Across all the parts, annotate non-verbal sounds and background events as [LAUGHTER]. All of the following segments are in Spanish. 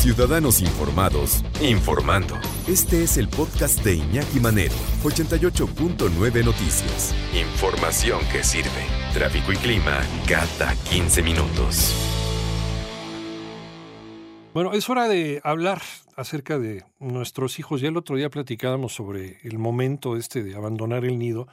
Ciudadanos informados, informando. Este es el podcast de Iñaki Manero, 88.9 Noticias. Información que sirve. Tráfico y clima cada 15 minutos. Bueno, es hora de hablar acerca de nuestros hijos. Ya el otro día platicábamos sobre el momento este de abandonar el nido,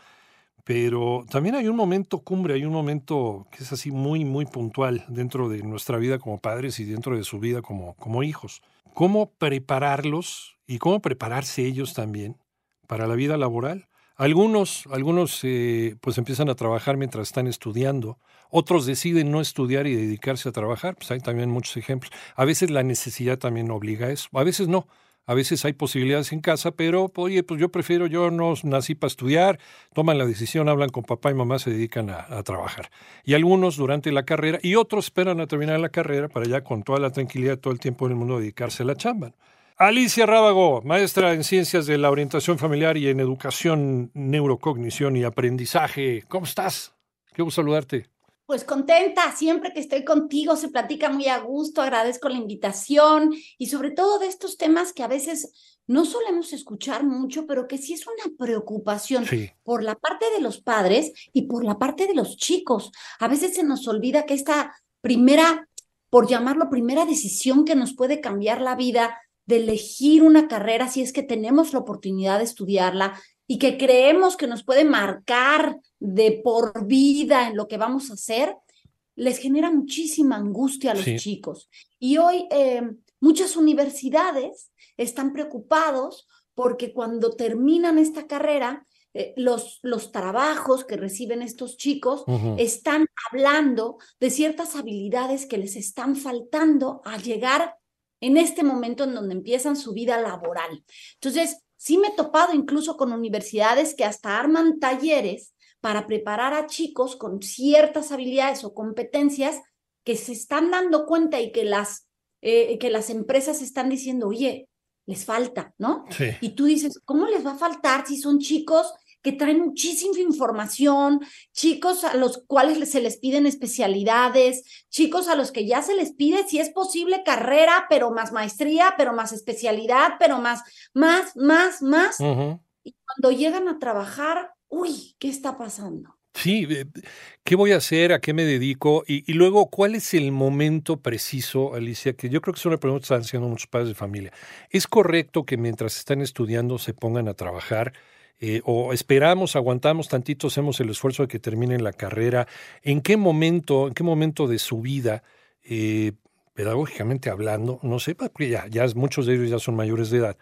pero también hay un momento cumbre, hay un momento que es así muy, muy puntual dentro de nuestra vida como padres y dentro de su vida como, como hijos. ¿Cómo prepararlos y cómo prepararse ellos también para la vida laboral? Algunos, algunos eh, pues empiezan a trabajar mientras están estudiando, otros deciden no estudiar y dedicarse a trabajar, pues hay también muchos ejemplos. A veces la necesidad también obliga a eso, a veces no. A veces hay posibilidades en casa, pero oye, pues yo prefiero, yo no nací para estudiar, toman la decisión, hablan con papá y mamá, se dedican a, trabajar. Y algunos durante la carrera y otros esperan a terminar la carrera para ya con toda la tranquilidad, todo el tiempo en el mundo dedicarse a la chamba. Alicia Rábago, maestra en ciencias de la orientación familiar y en educación, neurocognición y aprendizaje. ¿Cómo estás? Gusto saludarte. Pues contenta, siempre que estoy contigo se platica muy a gusto, agradezco la invitación y sobre todo de estos temas que a veces no solemos escuchar mucho, pero que sí es una preocupación Sí. por la parte de los padres y por la parte de los chicos. A veces se nos olvida que esta primera, por llamarlo primera decisión que nos puede cambiar la vida, de elegir una carrera si es que tenemos la oportunidad de estudiarla y que creemos que nos puede marcar de por vida en lo que vamos a hacer, les genera muchísima angustia a los Sí. chicos. Y hoy eh, muchas universidades están preocupados porque cuando terminan esta carrera, eh, los, los trabajos que reciben estos chicos están hablando de ciertas habilidades que les están faltando al llegar en este momento en donde empiezan su vida laboral. Entonces, sí me he topado incluso con universidades que hasta arman talleres para preparar a chicos con ciertas habilidades o competencias que se están dando cuenta y que las, eh, que las empresas están diciendo, oye, les falta, ¿no? Sí. Y tú dices, ¿cómo les va a faltar si son chicos que traen muchísima información, chicos a los cuales se les piden especialidades, chicos a los que ya se les pide, si es posible, carrera, pero más maestría, pero más especialidad, pero más, más, más, más. Y cuando llegan a trabajar, uy, ¿qué está pasando? Sí, eh, ¿qué voy a hacer? ¿A qué me dedico? Y, y luego, ¿cuál es el momento preciso, Alicia? Que yo creo que es una pregunta que están haciendo muchos padres de familia. ¿Es correcto que mientras están estudiando se pongan a trabajar? Eh, ¿O esperamos, aguantamos tantito, hacemos el esfuerzo de que terminen la carrera? ¿En qué momento, en qué momento de su vida, eh, pedagógicamente hablando, no sé, porque ya, ya muchos de ellos ya son mayores de edad,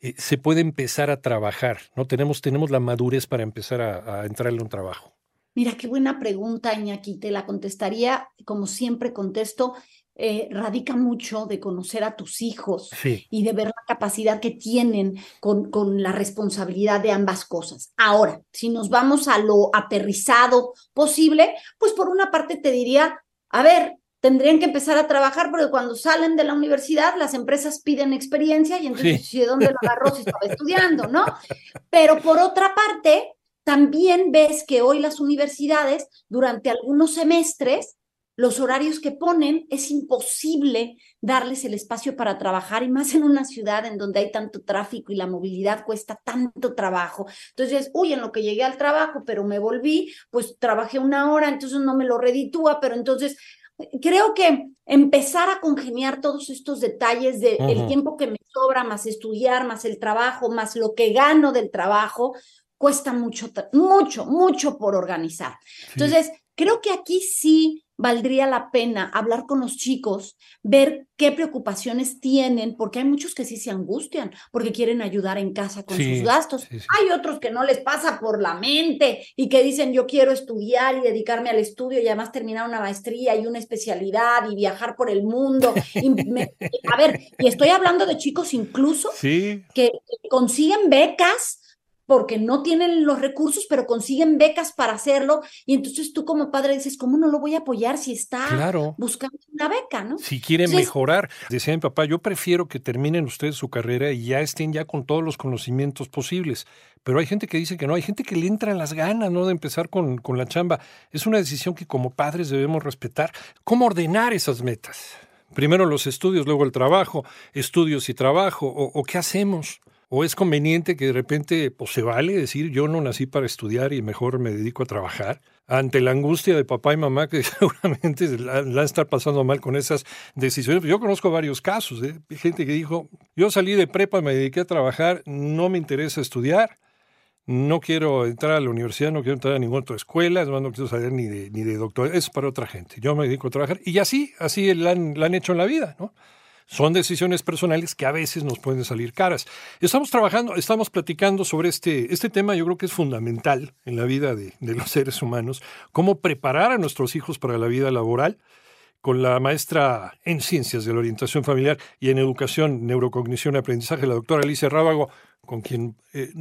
eh, se puede empezar a trabajar? ¿no? Tenemos, tenemos la madurez para empezar a, a entrarle a un trabajo. Mira, qué buena pregunta, Iñaki. Te la contestaría, como siempre contesto, eh, radica mucho de conocer a tus hijos Sí. y de ver la capacidad que tienen con, con la responsabilidad de ambas cosas. Ahora, si nos vamos a lo aterrizado posible, pues por una parte te diría, a ver, tendrían que empezar a trabajar porque cuando salen de la universidad las empresas piden experiencia y entonces, Sí. ¿de dónde lo agarró si estaba [LAUGHS] estudiando, no? Pero por otra parte, también ves que hoy las universidades, durante algunos semestres, los horarios que ponen, es imposible darles el espacio para trabajar y más en una ciudad en donde hay tanto tráfico y la movilidad cuesta tanto trabajo. Entonces, uy, en lo que llegué al trabajo, pero me volví, pues trabajé una hora, entonces no me lo reditúa, pero entonces creo que empezar a congeniar todos estos detalles de el Ujú. tiempo que me sobra, más estudiar, más el trabajo, más lo que gano del trabajo, cuesta mucho, mucho, mucho por organizar. Sí. Entonces, creo que aquí sí valdría la pena hablar con los chicos, ver qué preocupaciones tienen, porque hay muchos que sí se angustian, porque quieren ayudar en casa con sus gastos. Hay otros que no les pasa por la mente y que dicen yo quiero estudiar y dedicarme al estudio y además terminar una maestría y una especialidad y viajar por el mundo. [LAUGHS] a ver, y estoy hablando de chicos incluso que consiguen becas porque no tienen los recursos, pero consiguen becas para hacerlo. Y entonces tú como padre dices, ¿cómo no lo voy a apoyar si está buscando una beca, ¿no? Si quieren mejorar. Decía mi papá, yo prefiero que terminen ustedes su carrera y ya estén ya con todos los conocimientos posibles. Pero hay gente que dice que no, hay gente que le entran las ganas, ¿no? De empezar con, con la chamba. Es una decisión que como padres debemos respetar. ¿Cómo ordenar esas metas? Primero los estudios, luego el trabajo, estudios y trabajo, o, o qué hacemos. ¿O es conveniente que de repente pues, se vale decir yo no nací para estudiar y mejor me dedico a trabajar? Ante la angustia de papá y mamá que [LAUGHS] seguramente la, la estar pasando mal con esas decisiones. Yo conozco varios casos de ¿eh? gente que dijo, yo salí de prepa, me dediqué a trabajar, no me interesa estudiar, no quiero entrar a la universidad, no quiero entrar a ninguna otra escuela, además no quiero saber ni de, ni de doctor, es para otra gente. Yo me dedico a trabajar y así, así la la han hecho en la vida, ¿no? Son decisiones personales que a veces nos pueden salir caras. Estamos trabajando, estamos platicando sobre este, este tema, yo creo que es fundamental en la vida de, de los seres humanos, cómo preparar a nuestros hijos para la vida laboral con la maestra en ciencias de la orientación familiar y en educación, neurocognición y aprendizaje, la doctora Alicia Rábago con quien eh,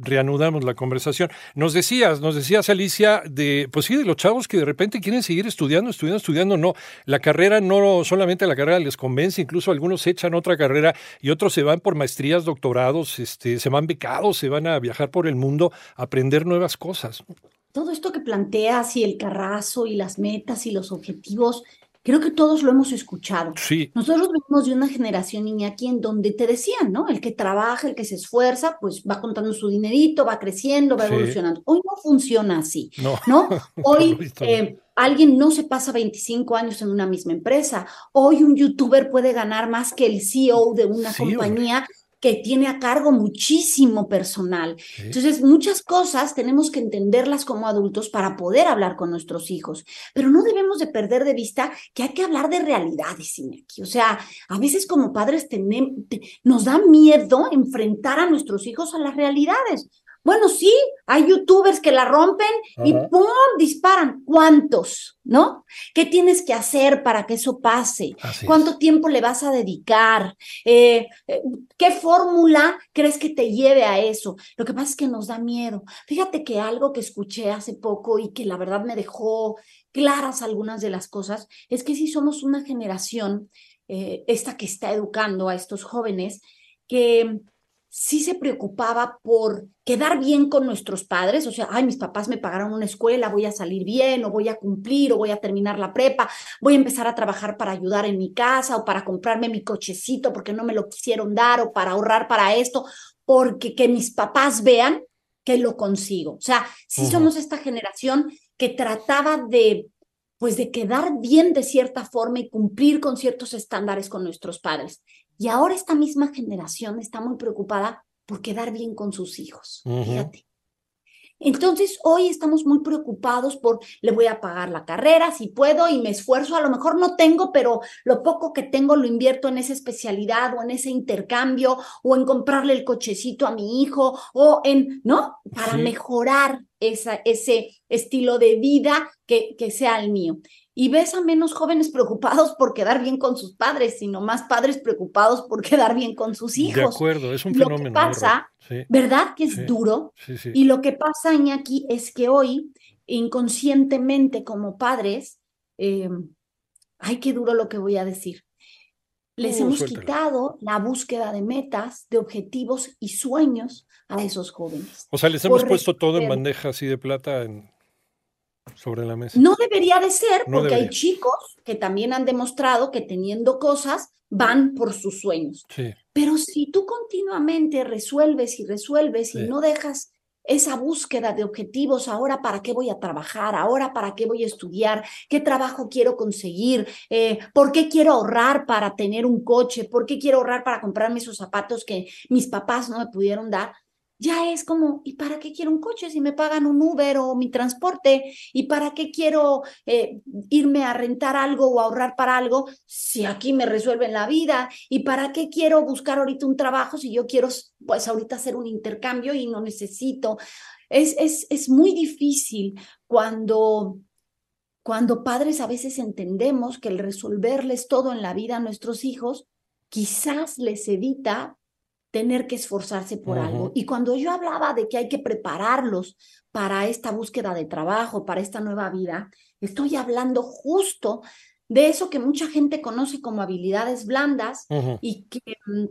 reanudamos la conversación. Nos decías, nos decías, Alicia, de, pues sí, de los chavos que de repente quieren seguir estudiando, estudiando, estudiando, no. La carrera, no solamente la carrera les convence, incluso algunos echan otra carrera y otros se van por maestrías, doctorados, este, se van becados, se van a viajar por el mundo a aprender nuevas cosas. Todo esto que planteas y el carrazo y las metas y los objetivos, Creo que todos lo hemos escuchado. Sí. Nosotros venimos de una generación, niña, aquí en donde te decían, ¿no? El que trabaja, el que se esfuerza, pues va contando su dinerito, va creciendo, va evolucionando. Hoy no funciona así, ¿no? ¿no? [LAUGHS] Hoy eh, alguien no se pasa 25 años en una misma empresa. Hoy un youtuber puede ganar más que el CEO de una compañía que tiene a cargo muchísimo personal. Entonces, muchas cosas tenemos que entenderlas como adultos para poder hablar con nuestros hijos, pero no debemos de perder de vista que hay que hablar de realidades, Iñaki. O sea, a veces como padres tenemos, nos da miedo enfrentar a nuestros hijos a las realidades. Bueno, sí, hay youtubers que la rompen y ¡pum! disparan. ¿Cuántos? ¿No? ¿Qué tienes que hacer para que eso pase? ¿Cuánto tiempo le vas a dedicar? Eh, eh, ¿Qué fórmula crees que te lleve a eso? Lo que pasa es que nos da miedo. Fíjate que algo que escuché hace poco y que la verdad me dejó claras algunas de las cosas es que si somos una generación, eh, esta que está educando a estos jóvenes, que sí se preocupaba por quedar bien con nuestros padres, o sea, ay, mis papás me pagaron una escuela, voy a salir bien, o voy a cumplir, o voy a terminar la prepa, voy a empezar a trabajar para ayudar en mi casa, o para comprarme mi cochecito porque no me lo quisieron dar, o para ahorrar para esto, porque que mis papás vean que lo consigo. O sea, sí somos esta generación que trataba de pues de quedar bien de cierta forma y cumplir con ciertos estándares con nuestros padres. Y ahora esta misma generación está muy preocupada por quedar bien con sus hijos. Fíjate. Entonces, hoy estamos muy preocupados por, le voy a pagar la carrera si puedo y me esfuerzo, a lo mejor no tengo, pero lo poco que tengo lo invierto en esa especialidad o en ese intercambio o en comprarle el cochecito a mi hijo o en, ¿no? Para mejorar esa, ese estilo de vida que, que sea el mío y ves a menos jóvenes preocupados por quedar bien con sus padres, sino más padres preocupados por quedar bien con sus hijos. De acuerdo, es un fenómeno. Lo que pasa, ¿verdad? Que es duro. y lo que pasa, aquí es que hoy, inconscientemente como padres, eh, ay, qué duro lo que voy a decir. Les uh, hemos quitado la búsqueda de metas, de objetivos y sueños a esos jóvenes. O sea, les hemos puesto todo en bandeja así de plata en sobre la mesa. No debería de ser, porque hay chicos que también han demostrado que teniendo cosas van por sus sueños. Pero si tú continuamente resuelves y resuelves y no dejas esa búsqueda de objetivos, ahora para qué voy a trabajar, ahora para qué voy a estudiar, qué trabajo quiero conseguir, eh, por qué quiero ahorrar para tener un coche, por qué quiero ahorrar para comprarme esos zapatos que mis papás no me pudieron dar, ya es como, ¿y para qué quiero un coche si me pagan un Uber o mi transporte? ¿Y para qué quiero eh, irme a rentar algo o ahorrar para algo si aquí me resuelven la vida? ¿Y para qué quiero buscar ahorita un trabajo si yo quiero, pues ahorita hacer un intercambio y no necesito? Es, es, es muy difícil cuando cuando padres a veces entendemos que el resolverles todo en la vida a nuestros hijos quizás les evita tener que esforzarse por algo. Y cuando yo hablaba de que hay que prepararlos para esta búsqueda de trabajo, para esta nueva vida, estoy hablando justo de eso que mucha gente conoce como habilidades blandas y, que, mm,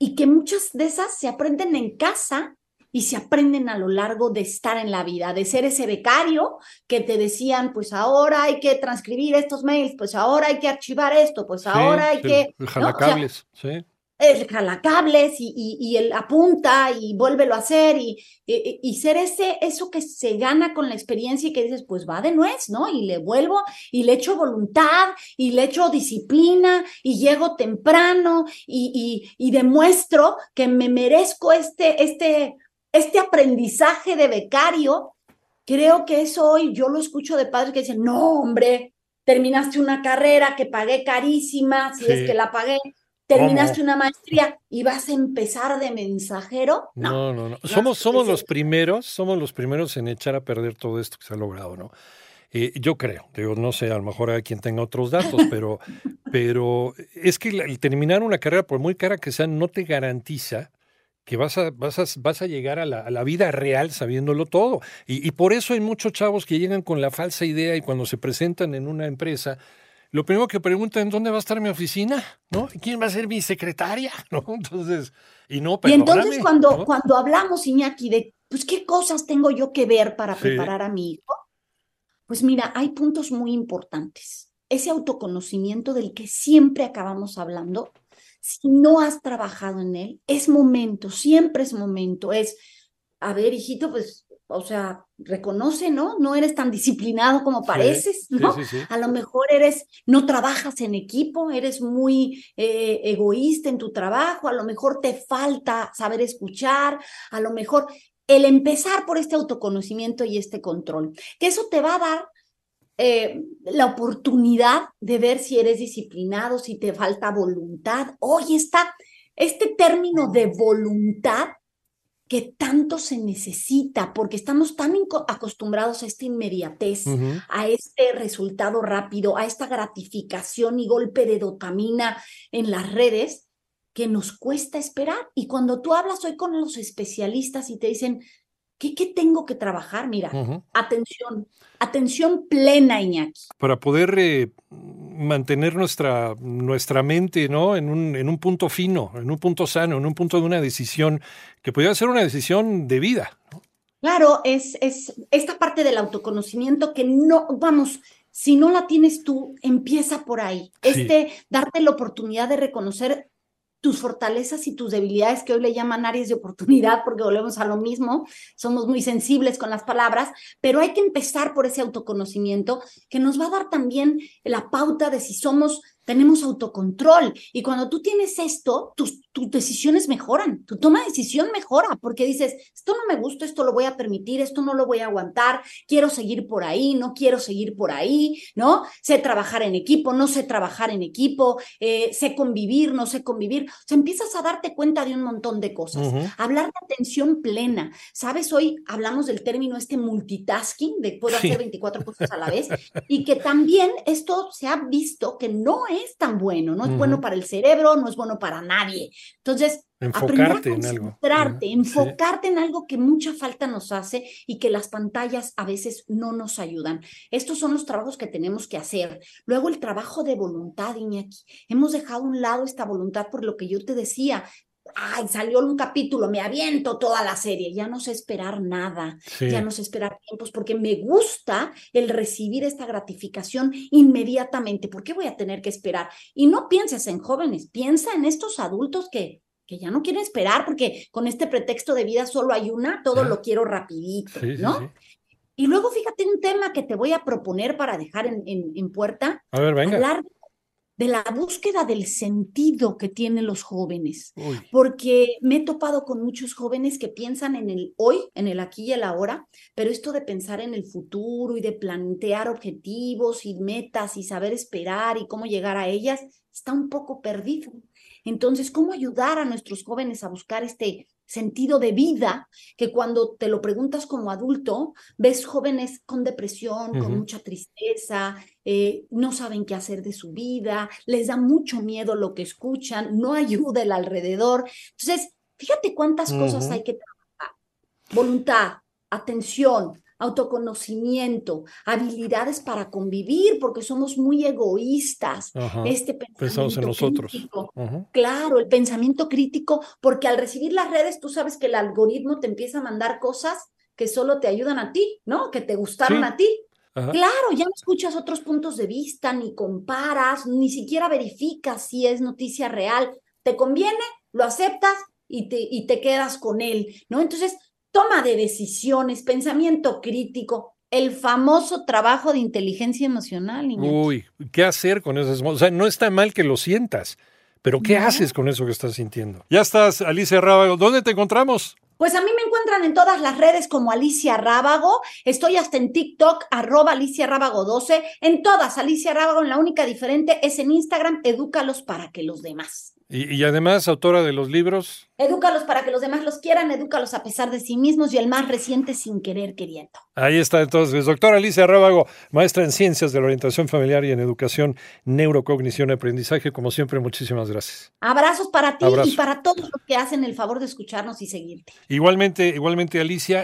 y que muchas de esas se aprenden en casa y se aprenden a lo largo de estar en la vida, de ser ese becario que te decían, pues ahora hay que transcribir estos mails, pues ahora hay que archivar esto, pues ahora hay que... Jalacables, sí el jalacables y, y, y, el apunta y vuélvelo a hacer y, y, ser ese, eso que se gana con la experiencia y que dices, pues va de nuez, ¿no? Y le vuelvo y le echo voluntad y le echo disciplina y llego temprano y, y, demuestro que me merezco este, este, este aprendizaje de becario. Creo que eso hoy yo lo escucho de padres que dicen, no, hombre, terminaste una carrera que pagué carísima, si es que la pagué terminaste una maestría y vas a empezar de mensajero. No, no, no. Somos, somos los primeros, somos los primeros en echar a perder todo esto que se ha logrado, ¿no? Eh, yo creo, digo, no sé, a lo mejor hay quien tenga otros datos, pero, [LAUGHS] pero es que el terminar una carrera, por muy cara que sea, no te garantiza que vas a, vas a, vas a llegar a la, vida real sabiéndolo todo. Y, y por eso hay muchos chavos que llegan con la falsa idea y cuando se presentan en una empresa, lo primero que preguntan, ¿dónde va a estar mi oficina? ¿No? ¿Quién va a ser mi secretaria? [LAUGHS] ¿No? Entonces, y no, Y entonces cuando, cuando hablamos, Iñaki, de, pues, ¿qué cosas tengo yo que ver para preparar a mi hijo? Pues mira, hay puntos muy importantes. Ese autoconocimiento del que siempre acabamos hablando, si no has trabajado en él, es momento, siempre es momento, es, a ver, hijito, pues o sea, reconoce, ¿no? No eres tan disciplinado como pareces, ¿no? a lo mejor eres, no trabajas en equipo, eres muy eh, egoísta en tu trabajo, a lo mejor te falta saber escuchar, a lo mejor el empezar por este autoconocimiento y este control, que eso te va a dar eh, la oportunidad de ver si eres disciplinado, si te falta voluntad. Hoy está este término de voluntad que tanto se necesita, porque estamos tan acostumbrados a esta inmediatez, a este resultado rápido, a esta gratificación y golpe de dopamina en las redes, que nos cuesta esperar. Y cuando tú hablas hoy con los especialistas y te dicen, ¿qué, qué tengo que trabajar? Mira, atención, atención plena, Iñaki. Para poder eh, mantener nuestra, nuestra mente ¿no? en, un, en un punto fino, en un punto sano, en un punto de una decisión que podría ser una decisión de vida. Claro, es, es esta parte del autoconocimiento que no, vamos, si no la tienes tú, empieza por ahí. Este, darte la oportunidad de reconocer tus fortalezas y tus debilidades, que hoy le llaman áreas de oportunidad, porque volvemos a lo mismo, somos muy sensibles con las palabras, pero hay que empezar por ese autoconocimiento que nos va a dar también la pauta de si somos tenemos autocontrol. Y cuando tú tienes esto, tus, tus, decisiones mejoran, tu toma de decisión mejora, porque dices, esto no me gusta, esto lo voy a permitir, esto no lo voy a aguantar, quiero seguir por ahí, no quiero seguir por ahí, ¿no? Sé trabajar en equipo, no sé trabajar en equipo, eh, sé convivir, no sé convivir. O sea, empiezas a darte cuenta de un montón de cosas. Hablar de atención plena. ¿Sabes? Hoy hablamos del término este multitasking, de puedo hacer 24 cosas a la vez, y que también esto se ha visto que no es tan bueno, no es bueno para el cerebro, no es bueno para nadie. Entonces, enfocarte en algo. enfocarte en algo que mucha falta nos hace y que las pantallas a veces no nos ayudan. Estos son los trabajos que tenemos que hacer. Luego el trabajo de voluntad, Iñaki. Hemos dejado a un lado esta voluntad por lo que yo te decía, ay, salió un capítulo, me aviento toda la serie, ya no sé esperar nada, ya no sé esperar tiempos, porque me gusta el recibir esta gratificación inmediatamente. ¿Por qué voy a tener que esperar? Y no pienses en jóvenes, piensa en estos adultos que, que ya no quieren esperar, porque con este pretexto de vida solo hay una, todo lo quiero rapidito, ¿no? Y luego fíjate un tema que te voy a proponer para dejar en, en, puerta. A ver, venga. Hablar de la búsqueda del sentido que tienen los jóvenes, Uy. porque me he topado con muchos jóvenes que piensan en el hoy, en el aquí y el ahora, pero esto de pensar en el futuro y de plantear objetivos y metas y saber esperar y cómo llegar a ellas, está un poco perdido. Entonces, ¿cómo ayudar a nuestros jóvenes a buscar este sentido de vida que cuando te lo preguntas como adulto, ves jóvenes con depresión, con mucha tristeza, eh, no saben qué hacer de su vida, les da mucho miedo lo que escuchan, no [LAUGHS] ayuda el alrededor. Entonces, fíjate cuántas cosas hay que trabajar. Voluntad, atención, autoconocimiento, habilidades para convivir, porque somos muy egoístas. Ajá. Este Pensamos en pensamiento nosotros. crítico. Claro, el pensamiento crítico, porque al recibir las redes, tú sabes que el algoritmo te empieza a mandar cosas que solo te ayudan a ti, ¿no? Que te gustaron Sí. a ti. Ajá. Claro, ya no escuchas otros puntos de vista, ni comparas, ni siquiera verificas si es noticia real. Te conviene, lo aceptas y te, y te quedas con él, ¿no? Entonces, toma de decisiones, pensamiento crítico, el famoso trabajo de inteligencia emocional, niña. Uy, ¿qué hacer con esas O sea, no está mal que lo sientas, pero ¿qué No. haces con eso que estás sintiendo? Ya estás, Alicia Rábago. ¿Dónde te encontramos? Pues a mí me encuentran en todas las redes como Alicia Rábago. Estoy hasta en TikTok, arroba Alicia Rábago 12. En todas, Alicia Rábago, en la única diferente es en Instagram, edúcalos para que los demás. Y, y además, autora de los libros. Edúcalos para que los demás los quieran, edúcalos a pesar de sí mismos y el más reciente sin querer queriendo. Ahí está entonces, doctora Alicia Rábago, maestra en ciencias de la orientación familiar y en educación, neurocognición y aprendizaje. Como siempre, muchísimas gracias. Abrazos para ti Abrazo. y para todos los que hacen el favor de escucharnos y seguirte. Igualmente, igualmente, Alicia.